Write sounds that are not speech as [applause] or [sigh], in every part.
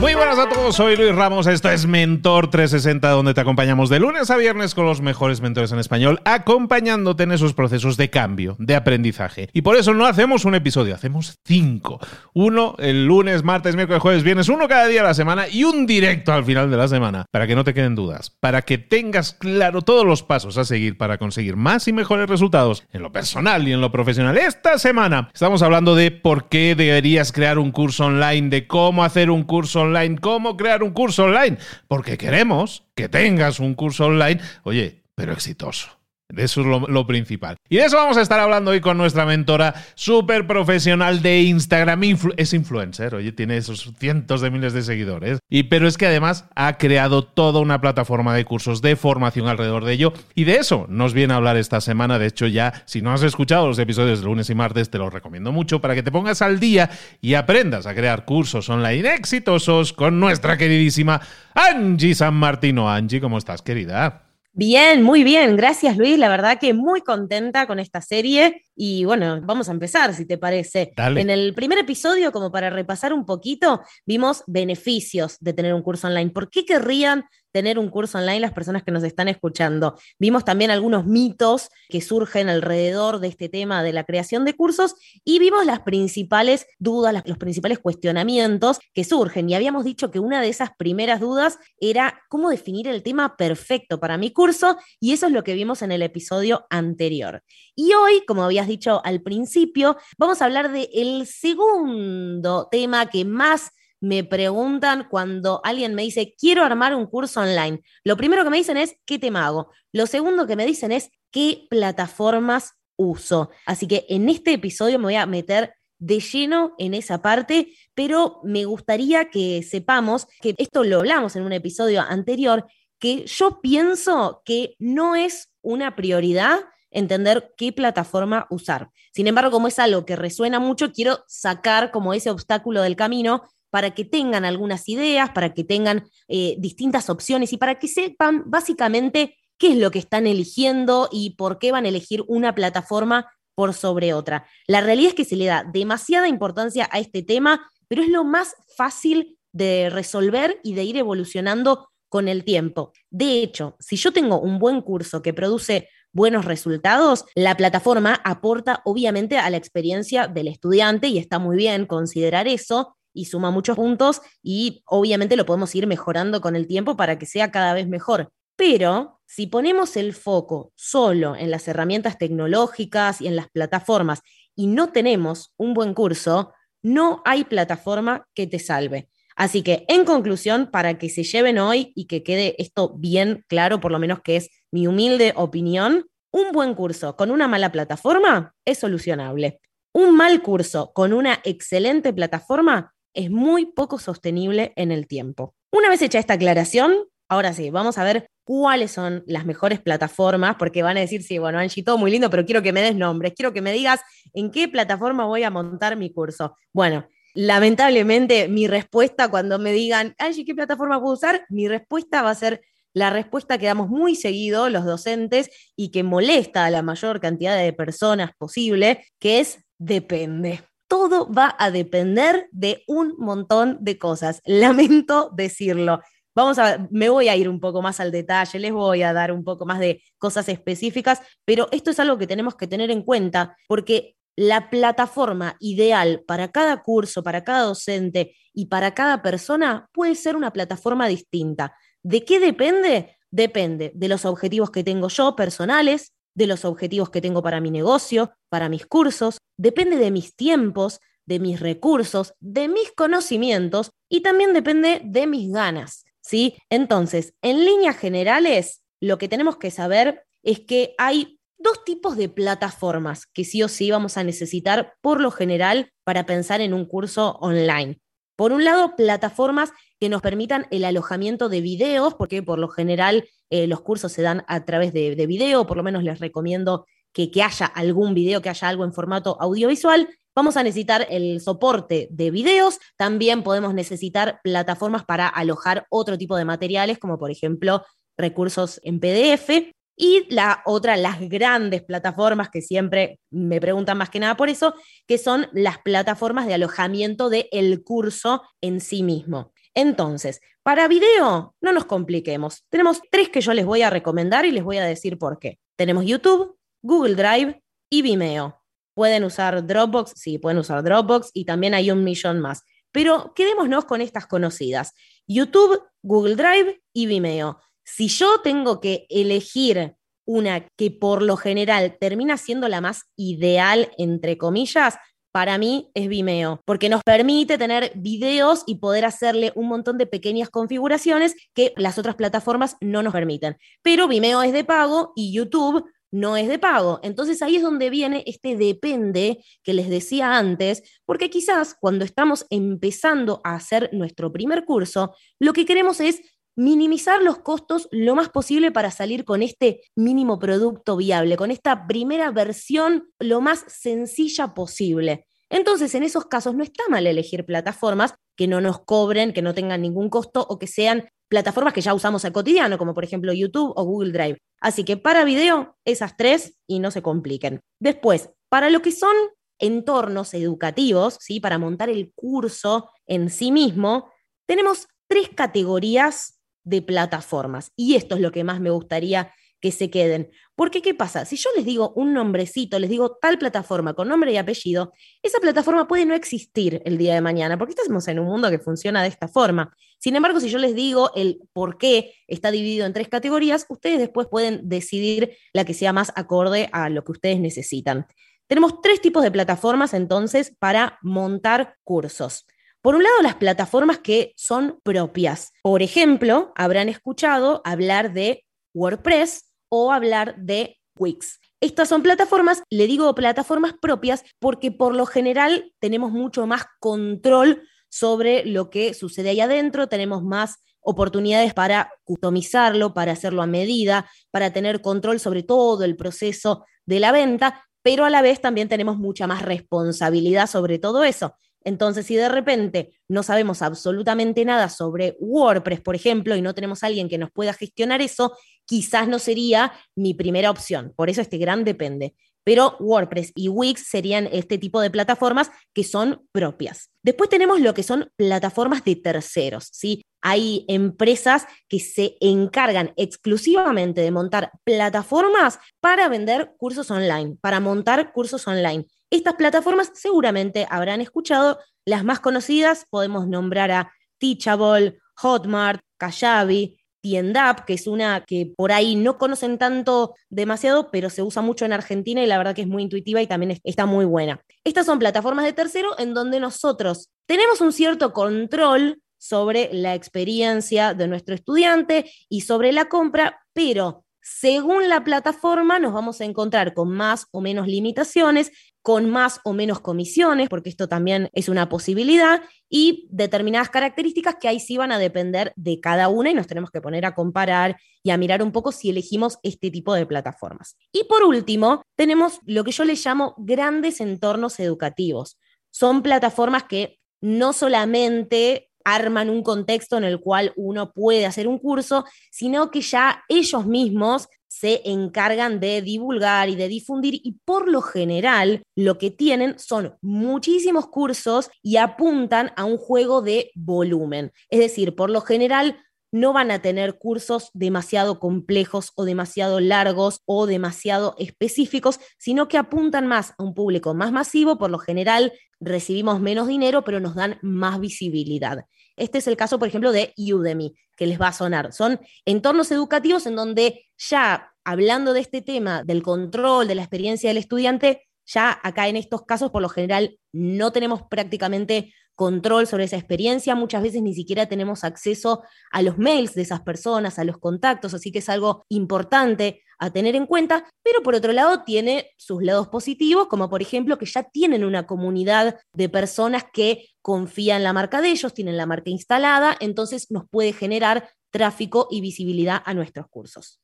Muy buenas a todos, soy Luis Ramos, esto es Mentor 360 donde te acompañamos de lunes a viernes con los mejores mentores en español, acompañándote en esos procesos de cambio, de aprendizaje. Y por eso no hacemos un episodio, hacemos cinco. Uno el lunes, martes, miércoles, jueves, viernes, uno cada día de la semana y un directo al final de la semana, para que no te queden dudas, para que tengas claro todos los pasos a seguir para conseguir más y mejores resultados en lo personal y en lo profesional. Esta semana estamos hablando de por qué deberías crear un curso online, de cómo hacer un curso online cómo crear un curso online, porque queremos que tengas un curso online, oye, pero exitoso. Eso es lo, principal. Y de eso vamos a estar hablando hoy con nuestra mentora súper profesional de Instagram. es influencer, oye, tiene esos cientos de miles de seguidores. Y, pero es que además ha creado toda una plataforma de cursos de formación alrededor de ello. Y de eso nos viene a hablar esta semana. De hecho, ya si no has escuchado los episodios de lunes y martes, te los recomiendo mucho para que te pongas al día y aprendas a crear cursos online exitosos con nuestra queridísima Angie San Martino. Angie, ¿cómo estás, querida? Bien, muy bien. Gracias, Luis. La verdad que muy contenta con esta serie. Y bueno, vamos a empezar, si te parece. En el primer episodio, como para repasar un poquito, vimos beneficios de tener un curso online. ¿Por qué querrían tener un curso online las personas que nos están escuchando. Vimos también algunos mitos que surgen alrededor de este tema de la creación de cursos y vimos las principales dudas, los principales cuestionamientos que surgen. Y habíamos dicho que una de esas primeras dudas era cómo definir el tema perfecto para mi curso y eso es lo que vimos en el episodio anterior. Y hoy, como habías dicho al principio, vamos a hablar del el segundo tema que más me preguntan cuando alguien me dice, quiero armar un curso online. Lo primero que me dicen es, ¿qué tema hago? Lo segundo que me dicen es, ¿qué plataformas uso? Así que en este episodio me voy a meter de lleno en esa parte, pero me gustaría que sepamos que esto lo hablamos en un episodio anterior, que yo pienso que no es una prioridad entender qué plataforma usar. Sin embargo, como es algo que resuena mucho, quiero sacar como ese obstáculo del camino para que tengan algunas ideas, para que tengan eh, distintas opciones y para que sepan básicamente qué es lo que están eligiendo y por qué van a elegir una plataforma por sobre otra. La realidad es que se le da demasiada importancia a este tema, pero es lo más fácil de resolver y de ir evolucionando con el tiempo. De hecho, si yo tengo un buen curso que produce buenos resultados, la plataforma aporta obviamente a la experiencia del estudiante y está muy bien considerar eso, y suma muchos puntos y obviamente lo podemos ir mejorando con el tiempo para que sea cada vez mejor. Pero si ponemos el foco solo en las herramientas tecnológicas y en las plataformas y no tenemos un buen curso, no hay plataforma que te salve. Así que, en conclusión, para que se lleven hoy y que quede esto bien claro, por lo menos que es mi humilde opinión, un buen curso con una mala plataforma es solucionable. Un mal curso con una excelente plataforma es muy poco sostenible en el tiempo. Una vez hecha esta aclaración, ahora sí, vamos a ver cuáles son las mejores plataformas, porque van a decir, sí, bueno, Angie, todo muy lindo, pero quiero que me des nombres, quiero que me digas en qué plataforma voy a montar mi curso. Bueno, lamentablemente mi respuesta cuando me digan, Angie, ¿qué plataforma puedo usar? Mi respuesta va a ser la respuesta que damos muy seguido los docentes y que molesta a la mayor cantidad de personas posible, que es depende. Todo va a depender de un montón de cosas. [laughs] Lamento decirlo. Vamos a, me voy a ir un poco más al detalle, les voy a dar un poco más de cosas específicas, pero esto es algo que tenemos que tener en cuenta porque la plataforma ideal para cada curso, para cada docente y para cada persona puede ser una plataforma distinta. ¿De qué depende? Depende de los objetivos que tengo yo personales, de los objetivos que tengo para mi negocio, para mis cursos, depende de mis tiempos, de mis recursos, de mis conocimientos y también depende de mis ganas, ¿sí? Entonces, en líneas generales, lo que tenemos que saber es que hay dos tipos de plataformas que sí o sí vamos a necesitar por lo general para pensar en un curso online. Por un lado, plataformas que nos permitan el alojamiento de videos, porque por lo general eh, los cursos se dan a través de, de video, por lo menos les recomiendo que, haya algún video, que haya algo en formato audiovisual. Vamos a necesitar el soporte de videos, también podemos necesitar plataformas para alojar otro tipo de materiales, como por ejemplo recursos en PDF. Y la otra, las grandes plataformas que siempre me preguntan más que nada por eso, que son las plataformas de alojamiento del el curso en sí mismo. Entonces, para video, no nos compliquemos. Tenemos tres que yo les voy a recomendar y les voy a decir por qué. Tenemos YouTube, Google Drive y Vimeo. ¿Pueden usar Dropbox? Sí, pueden usar Dropbox y también hay un millón más. Pero quedémonos con estas conocidas. YouTube, Google Drive y Vimeo si yo tengo que elegir una que por lo general termina siendo la más ideal, entre comillas, para mí es Vimeo, porque nos permite tener videos y poder hacerle un montón de pequeñas configuraciones que las otras plataformas no nos permiten. Pero Vimeo es de pago y YouTube no es de pago. Entonces ahí es donde viene este depende que les decía antes, porque quizás cuando estamos empezando a hacer nuestro primer curso, lo que queremos es minimizar los costos lo más posible para salir con este mínimo producto viable, con esta primera versión lo más sencilla posible. Entonces, en esos casos no está mal elegir plataformas que no nos cobren, que no tengan ningún costo o que sean plataformas que ya usamos al cotidiano, como por ejemplo YouTube o Google Drive. Así que para video, esas tres y no se compliquen. Después, para lo que son entornos educativos, ¿sí? para montar el curso en sí mismo, tenemos tres categorías de plataformas. Y esto es lo que más me gustaría que se queden. Porque, ¿qué pasa? Si yo les digo un nombrecito, les digo tal plataforma con nombre y apellido, esa plataforma puede no existir el día de mañana, porque estamos en un mundo que funciona de esta forma. Sin embargo, si yo les digo el por qué está dividido en tres categorías, ustedes después pueden decidir la que sea más acorde a lo que ustedes necesitan. Tenemos tres tipos de plataformas entonces para montar cursos. Por un lado, las plataformas que son propias. Por ejemplo, habrán escuchado hablar de WordPress o hablar de Wix. Estas son plataformas, le digo plataformas propias, porque por lo general tenemos mucho más control sobre lo que sucede ahí adentro, tenemos más oportunidades para customizarlo, para hacerlo a medida, para tener control sobre todo el proceso de la venta, pero a la vez también tenemos mucha más responsabilidad sobre todo eso. Entonces, si de repente no sabemos absolutamente nada sobre WordPress, por ejemplo, y no tenemos a alguien que nos pueda gestionar eso, quizás no sería mi primera opción. Por eso este gran depende. Pero WordPress y Wix serían este tipo de plataformas que son propias. Después tenemos lo que son plataformas de terceros, ¿sí? Hay empresas que se encargan exclusivamente de montar plataformas para vender cursos online, para montar cursos online. Estas plataformas seguramente habrán escuchado, las más conocidas podemos nombrar a Teachable, Hotmart, Kajabi, Tiendap, que es una que por ahí no conocen tanto demasiado, pero se usa mucho en Argentina y la verdad que es muy intuitiva y también está muy buena. Estas son plataformas de tercero en donde nosotros tenemos un cierto control sobre la experiencia de nuestro estudiante y sobre la compra, pero según la plataforma nos vamos a encontrar con más o menos limitaciones, con más o menos comisiones, porque esto también es una posibilidad, y determinadas características que ahí sí van a depender de cada una y nos tenemos que poner a comparar y a mirar un poco si elegimos este tipo de plataformas. Y por último, tenemos lo que yo le llamo grandes entornos educativos. Son plataformas que no solamente arman un contexto en el cual uno puede hacer un curso, sino que ya ellos mismos se encargan de divulgar y de difundir y por lo general lo que tienen son muchísimos cursos y apuntan a un juego de volumen. Es decir, por lo general no van a tener cursos demasiado complejos o demasiado largos o demasiado específicos, sino que apuntan más a un público más masivo. Por lo general recibimos menos dinero, pero nos dan más visibilidad. Este es el caso, por ejemplo, de Udemy, que les va a sonar. Son entornos educativos en donde ya hablando de este tema, del control, de la experiencia del estudiante, ya acá en estos casos, por lo general, no tenemos prácticamente control sobre esa experiencia, muchas veces ni siquiera tenemos acceso a los mails de esas personas, a los contactos, así que es algo importante a tener en cuenta, pero por otro lado tiene sus lados positivos, como por ejemplo que ya tienen una comunidad de personas que confían en la marca de ellos, tienen la marca instalada, entonces nos puede generar tráfico y visibilidad a nuestros cursos.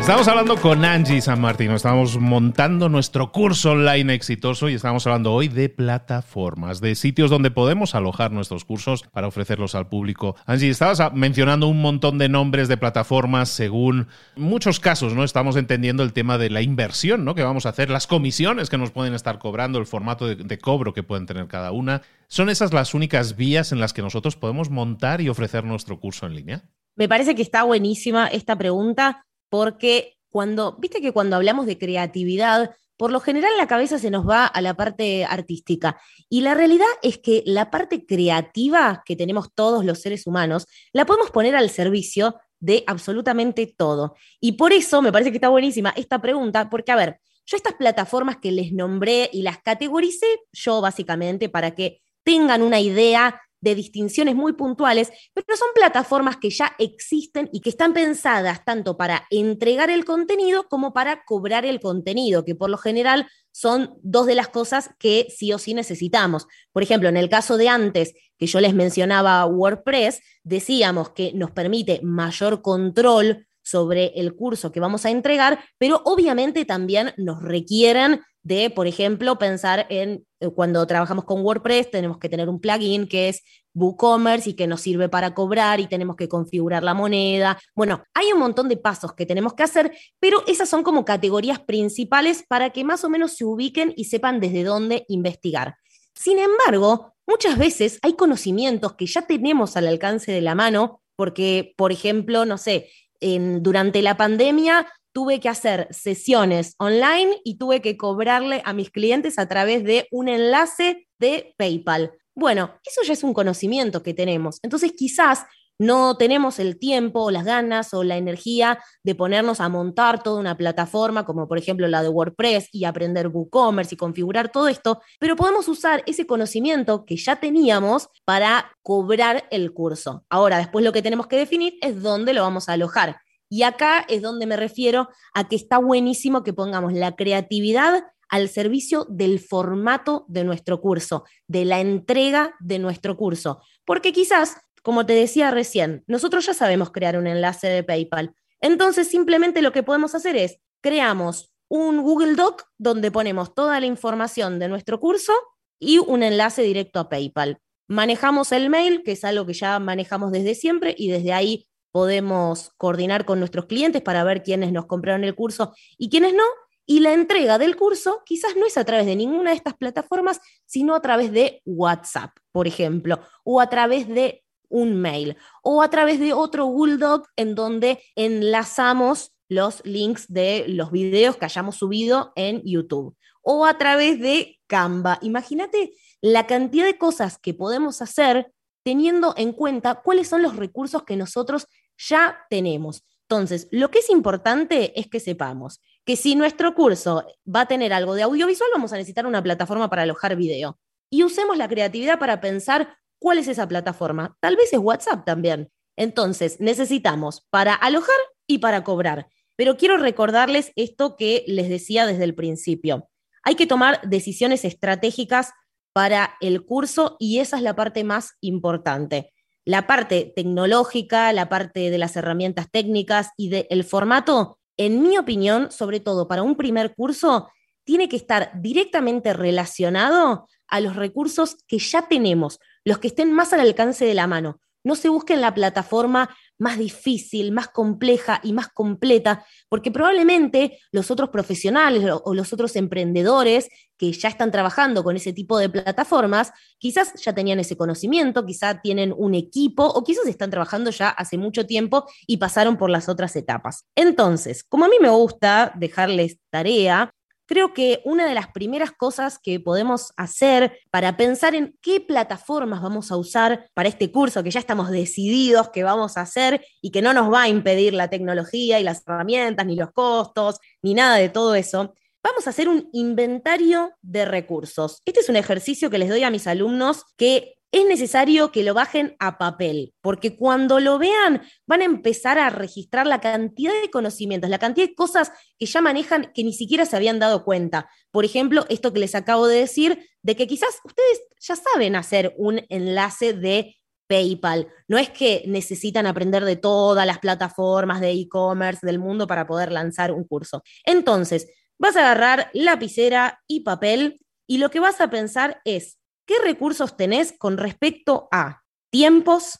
Estamos hablando con Angie San Martín, estamos montando nuestro curso online exitoso y estamos hablando hoy de plataformas, de sitios donde podemos alojar nuestros cursos para ofrecerlos al público. Angie, estabas mencionando un montón de nombres de plataformas según muchos casos, ¿no? Estamos entendiendo el tema de la inversión, ¿no? Que vamos a hacer, las comisiones que nos pueden estar cobrando, el formato de cobro que pueden tener cada una. ¿Son esas las únicas vías en las que nosotros podemos montar y ofrecer nuestro curso en línea? Me parece que está buenísima esta pregunta porque cuando, viste que cuando hablamos de creatividad, por lo general la cabeza se nos va a la parte artística. Y la realidad es que la parte creativa que tenemos todos los seres humanos, la podemos poner al servicio de absolutamente todo. Y por eso me parece que está buenísima esta pregunta, porque a ver, yo estas plataformas que les nombré y las categoricé yo básicamente para que tengan una idea de distinciones muy puntuales, pero son plataformas que ya existen y que están pensadas tanto para entregar el contenido como para cobrar el contenido, que por lo general son dos de las cosas que sí o sí necesitamos. Por ejemplo, en el caso de antes, que yo les mencionaba WordPress, decíamos que nos permite mayor control sobre el curso que vamos a entregar, pero obviamente también nos requieren de, por ejemplo, pensar en eh, cuando trabajamos con WordPress, tenemos que tener un plugin que es WooCommerce y que nos sirve para cobrar y tenemos que configurar la moneda. Bueno, hay un montón de pasos que tenemos que hacer, pero esas son como categorías principales para que más o menos se ubiquen y sepan desde dónde investigar. Sin embargo, muchas veces hay conocimientos que ya tenemos al alcance de la mano, porque, por ejemplo, no sé, durante la pandemia tuve que hacer sesiones online y tuve que cobrarle a mis clientes a través de un enlace de PayPal. Bueno, eso ya es un conocimiento que tenemos. Entonces quizás no tenemos el tiempo, las ganas o la energía de ponernos a montar toda una plataforma, como por ejemplo la de WordPress, y aprender WooCommerce y configurar todo esto, pero podemos usar ese conocimiento que ya teníamos para cobrar el curso. Ahora, después lo que tenemos que definir es dónde lo vamos a alojar. Y acá es donde me refiero a que está buenísimo que pongamos la creatividad al servicio del formato de nuestro curso, de la entrega de nuestro curso. Porque quizás, como te decía recién, nosotros ya sabemos crear un enlace de PayPal. Entonces, simplemente lo que podemos hacer es, creamos un Google Doc donde ponemos toda la información de nuestro curso y un enlace directo a PayPal. Manejamos el mail, que es algo que ya manejamos desde siempre, y desde ahí podemos coordinar con nuestros clientes para ver quiénes nos compraron el curso y quiénes no. Y la entrega del curso quizás no es a través de ninguna de estas plataformas, sino a través de WhatsApp, por ejemplo, o a través de un mail, o a través de otro Google Doc en donde enlazamos los links de los videos que hayamos subido en YouTube, o a través de Canva. Imagínate la cantidad de cosas que podemos hacer teniendo en cuenta cuáles son los recursos que nosotros ya tenemos. Entonces, lo que es importante es que sepamos que si nuestro curso va a tener algo de audiovisual, vamos a necesitar una plataforma para alojar video. Y usemos la creatividad para pensar cuál es esa plataforma. Tal vez es WhatsApp también. Entonces, necesitamos para alojar y para cobrar. Pero quiero recordarles esto que les decía desde el principio. Hay que tomar decisiones estratégicas para el curso y esa es la parte más importante. La parte tecnológica, la parte de las herramientas técnicas y del formato, en mi opinión, sobre todo para un primer curso, tiene que estar directamente relacionado a los recursos que ya tenemos, los que estén más al alcance de la mano. No se busquen la plataforma más difícil, más compleja y más completa, porque probablemente los otros profesionales o los otros emprendedores que ya están trabajando con ese tipo de plataformas, quizás ya tenían ese conocimiento, quizás tienen un equipo o quizás están trabajando ya hace mucho tiempo y pasaron por las otras etapas. Entonces, como a mí me gusta dejarles tarea, creo que una de las primeras cosas que podemos hacer para pensar en qué plataformas vamos a usar para este curso, que ya estamos decididos que vamos a hacer y que no nos va a impedir la tecnología y las herramientas, ni los costos, ni nada de todo eso, vamos a hacer un inventario de recursos. Este es un ejercicio que les doy a mis alumnos que es necesario que lo bajen a papel, porque cuando lo vean van a empezar a registrar la cantidad de conocimientos, la cantidad de cosas que ya manejan que ni siquiera se habían dado cuenta. Por ejemplo, esto que les acabo de decir, de que quizás ustedes ya saben hacer un enlace de PayPal. No es que necesitan aprender de todas las plataformas de e-commerce del mundo para poder lanzar un curso. Entonces, vas a agarrar lapicera y papel y lo que vas a pensar es, ¿Qué recursos tenés con respecto a tiempos,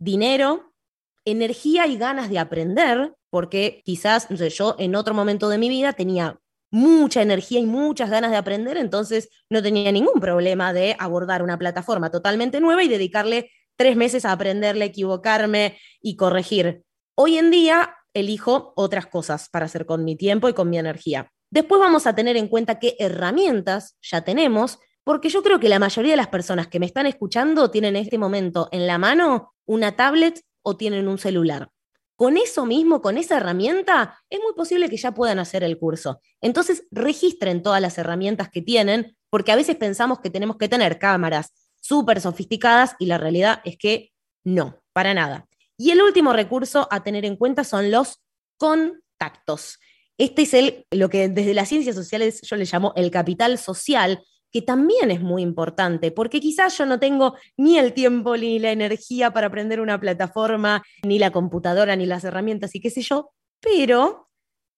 dinero, energía y ganas de aprender? Porque quizás, yo en otro momento de mi vida tenía mucha energía y muchas ganas de aprender, entonces no tenía ningún problema de abordar una plataforma totalmente nueva y dedicarle tres meses a aprenderle, equivocarme y corregir. Hoy en día elijo otras cosas para hacer con mi tiempo y con mi energía. Después vamos a tener en cuenta qué herramientas ya tenemos porque yo creo que la mayoría de las personas que me están escuchando tienen en este momento en la mano una tablet o tienen un celular. Con eso mismo, con esa herramienta, es muy posible que ya puedan hacer el curso. Entonces, registren todas las herramientas que tienen, porque a veces pensamos que tenemos que tener cámaras súper sofisticadas y la realidad es que no, para nada. Y el último recurso a tener en cuenta son los contactos. Este es el, lo que desde las ciencias sociales yo le llamo el capital social, que también es muy importante, porque quizás yo no tengo ni el tiempo ni la energía para aprender una plataforma, ni la computadora, ni las herramientas y qué sé yo, pero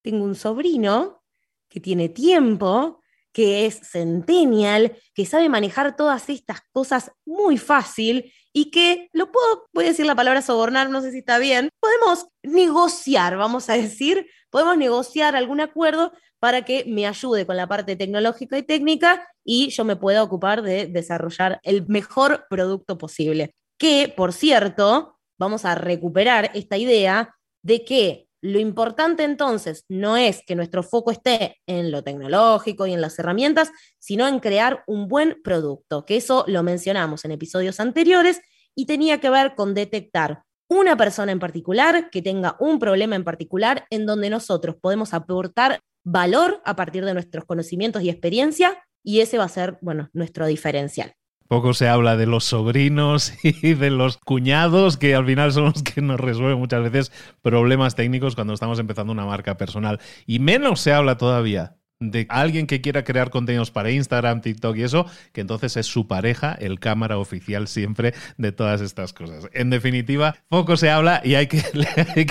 tengo un sobrino que tiene tiempo, que es centennial, que sabe manejar todas estas cosas muy fácil y que lo puedo, voy a decir la palabra sobornar, no sé si está bien, podemos negociar, vamos a decir, podemos negociar algún acuerdo para que me ayude con la parte tecnológica y técnica y yo me pueda ocupar de desarrollar el mejor producto posible. Que, por cierto, vamos a recuperar esta idea de que lo importante entonces no es que nuestro foco esté en lo tecnológico y en las herramientas, sino en crear un buen producto, que eso lo mencionamos en episodios anteriores y tenía que ver con detectar una persona en particular que tenga un problema en particular en donde nosotros podemos aportar valor a partir de nuestros conocimientos y experiencia y ese va a ser, bueno, nuestro diferencial. Poco se habla de los sobrinos [laughs] y de los cuñados, que al final son los que nos resuelven muchas veces problemas técnicos cuando estamos empezando una marca personal. Y menos se habla todavía de alguien que quiera crear contenidos para Instagram, TikTok y eso, que entonces es su pareja, el cámara oficial siempre de todas estas cosas. En definitiva, poco se habla y hay que,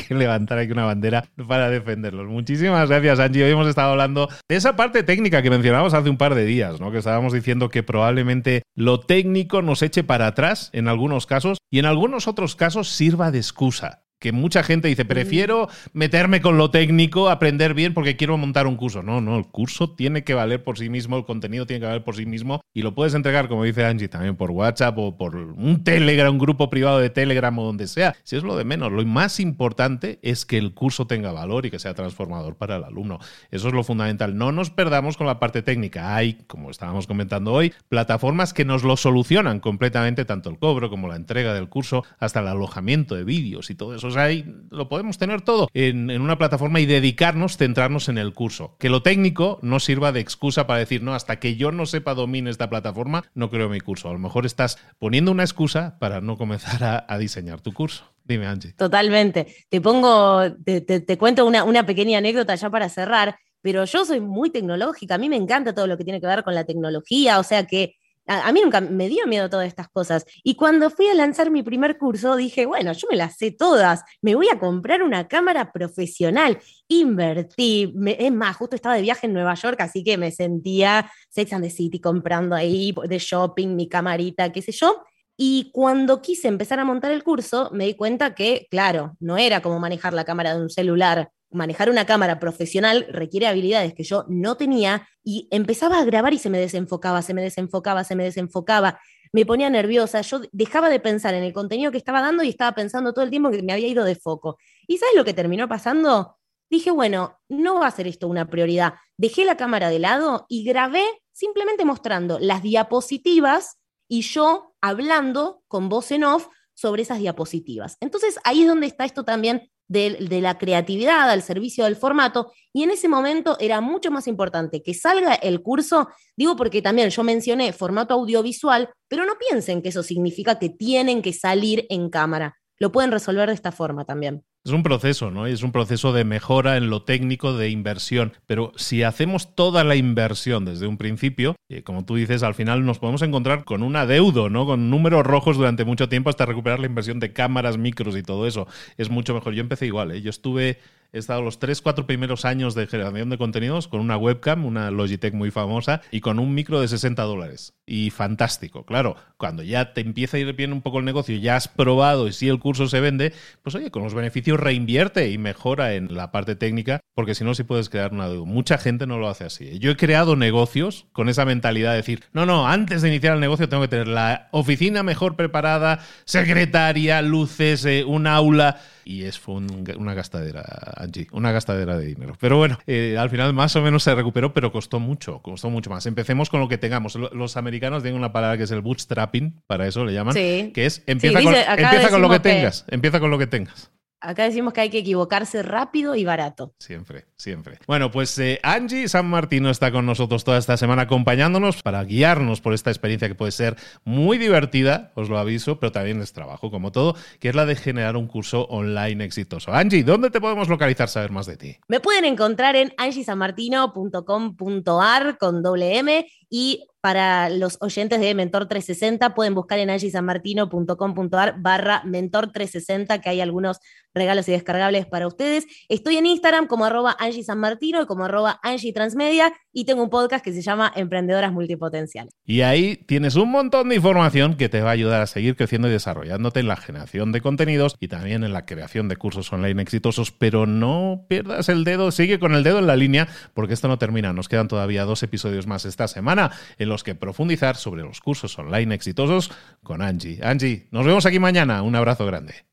[laughs] levantar aquí una bandera para defenderlos. Muchísimas gracias, Angie. Hoy hemos estado hablando de esa parte técnica que mencionábamos hace un par de días, ¿no? Que estábamos diciendo que probablemente lo técnico nos eche para atrás en algunos casos y en algunos otros casos sirva de excusa que mucha gente dice, prefiero meterme con lo técnico, aprender bien porque quiero montar un curso. No, no, el curso tiene que valer por sí mismo, el contenido tiene que valer por sí mismo y lo puedes entregar, como dice Angie, también por WhatsApp o por un Telegram, un grupo privado de Telegram o donde sea. Si es lo de menos, lo más importante es que el curso tenga valor y que sea transformador para el alumno. Eso es lo fundamental. No nos perdamos con la parte técnica. Hay, como estábamos comentando hoy, plataformas que nos lo solucionan completamente, tanto el cobro como la entrega del curso, hasta el alojamiento de vídeos y todo eso pues ahí lo podemos tener todo en, en una plataforma y dedicarnos, centrarnos en el curso. Que lo técnico no sirva de excusa para decir, no, hasta que yo no sepa domine esta plataforma, no creo mi curso. A lo mejor estás poniendo una excusa para no comenzar a, diseñar tu curso. Dime, Angie. Totalmente. Te pongo, te, cuento una, una pequeña anécdota ya para cerrar pero yo soy muy tecnológica, a mí me encanta todo lo que tiene que ver con la tecnología, o sea que a, mí nunca me dio miedo todas estas cosas. Y cuando fui a lanzar mi primer curso, dije, bueno, yo me las sé todas, me voy a comprar una cámara profesional. Invertí, es más, justo estaba de viaje en Nueva York, así que me sentía Sex and the City comprando ahí de shopping mi camarita, qué sé yo. Y cuando quise empezar a montar el curso, me di cuenta que, claro, no era como manejar la cámara de un celular manejar una cámara profesional requiere habilidades que yo no tenía y empezaba a grabar y se me desenfocaba, se me desenfocaba, se me desenfocaba, me ponía nerviosa, yo dejaba de pensar en el contenido que estaba dando y estaba pensando todo el tiempo que me había ido de foco. ¿Y sabes lo que terminó pasando? Dije, bueno, no va a ser esto una prioridad. Dejé la cámara de lado y grabé simplemente mostrando las diapositivas y yo hablando con voz en off sobre esas diapositivas. Entonces ahí es donde está esto también de, la creatividad al servicio del formato, y en ese momento era mucho más importante que salga el curso, digo porque también yo mencioné formato audiovisual, pero no piensen que eso significa que tienen que salir en cámara. Lo pueden resolver de esta forma también. Es un proceso, ¿no? Es un proceso de mejora en lo técnico, de inversión. Pero si hacemos toda la inversión desde un principio, eh, como tú dices, al final nos podemos encontrar con un adeudo, ¿no? Con números rojos durante mucho tiempo hasta recuperar la inversión de cámaras, micros y todo eso. Es mucho mejor. Yo empecé igual, ¿eh? Yo estuve he estado los 3, 4 primeros años de generación de contenidos con una webcam, una Logitech muy famosa, y con un micro de 60 dólares. Y fantástico. Claro, cuando ya te empieza a ir bien un poco el negocio, ya has probado y si el curso se vende, pues oye, con los beneficios reinvierte y mejora en la parte técnica, porque si no, sí puedes crear una deuda. Mucha gente no lo hace así. Yo he creado negocios con esa mentalidad de decir, no, no, antes de iniciar el negocio tengo que tener la oficina mejor preparada, secretaria, luces, eh, un aula y es fue una gastadera, Angie, una gastadera de dinero. Pero bueno, eh, al final más o menos se recuperó, pero costó mucho, costó mucho más. Empecemos con lo que tengamos. Los americanos tienen una palabra que es el bootstrapping, para eso le llaman, que es empieza, con, empieza con lo que tengas, empieza con lo que tengas. Acá decimos que hay que equivocarse rápido y barato. Siempre, siempre. Bueno, pues eh, Angie San Martino está con nosotros toda esta semana acompañándonos para guiarnos por esta experiencia que puede ser muy divertida, os lo aviso, pero también es trabajo, como todo, que es la de generar un curso online exitoso. Angie, ¿dónde te podemos localizar, saber más de ti? Me pueden encontrar en angiesanmartino.com.ar con doble M y para los oyentes de Mentor 360 pueden buscar en angiesanmartino.com.ar barra Mentor 360 que hay algunos regalos y descargables para ustedes. Estoy en Instagram como arroba Angie San Martino y como arroba Angie Transmedia y tengo un podcast que se llama Emprendedoras Multipotenciales. Y ahí tienes un montón de información que te va a ayudar a seguir creciendo y desarrollándote en la generación de contenidos y también en la creación de cursos online exitosos, pero no pierdas el dedo, sigue con el dedo en la línea porque esto no termina, nos quedan todavía dos episodios más esta semana en los que profundizar sobre los cursos online exitosos con Angie. Angie, nos vemos aquí mañana. Un abrazo grande.